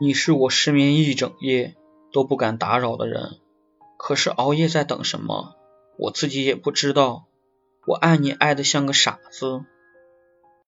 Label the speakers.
Speaker 1: 你是我失眠一整夜都不敢打扰的人可是熬夜在等什么？我自己也不知道。我爱你爱得像个傻子。